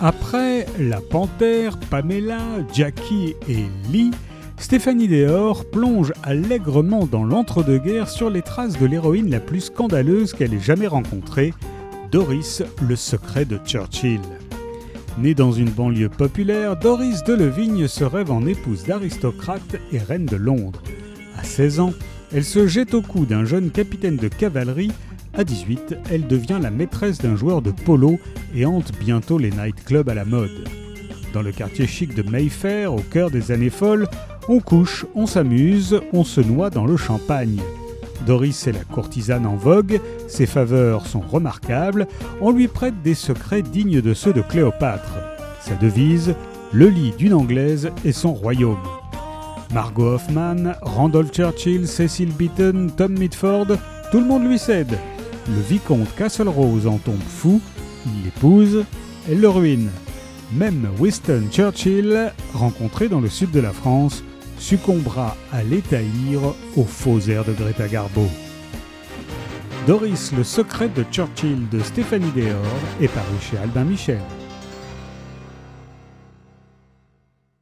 Après La Panthère, Pamela, Jackie et Lee, Stéphanie Deor plonge allègrement dans l'entre-deux-guerres sur les traces de l'héroïne la plus scandaleuse qu'elle ait jamais rencontrée, Doris, le secret de Churchill. Née dans une banlieue populaire, Doris Delevigne se rêve en épouse d'aristocrate et reine de Londres. À 16 ans, elle se jette au cou d'un jeune capitaine de cavalerie à 18, elle devient la maîtresse d'un joueur de polo et hante bientôt les nightclubs à la mode. Dans le quartier chic de Mayfair, au cœur des années folles, on couche, on s'amuse, on se noie dans le champagne. Doris est la courtisane en vogue, ses faveurs sont remarquables, on lui prête des secrets dignes de ceux de Cléopâtre. Sa devise, le lit d'une Anglaise et son royaume. Margot Hoffman, Randolph Churchill, Cecil Beaton, Tom Mitford, tout le monde lui cède. Le vicomte Castle Rose en tombe fou, il l'épouse, elle le ruine. Même Winston Churchill, rencontré dans le sud de la France, succombera à l'étaïr aux faux airs de Greta Garbo. Doris, le secret de Churchill de Stéphanie Deor est paru chez Albin Michel.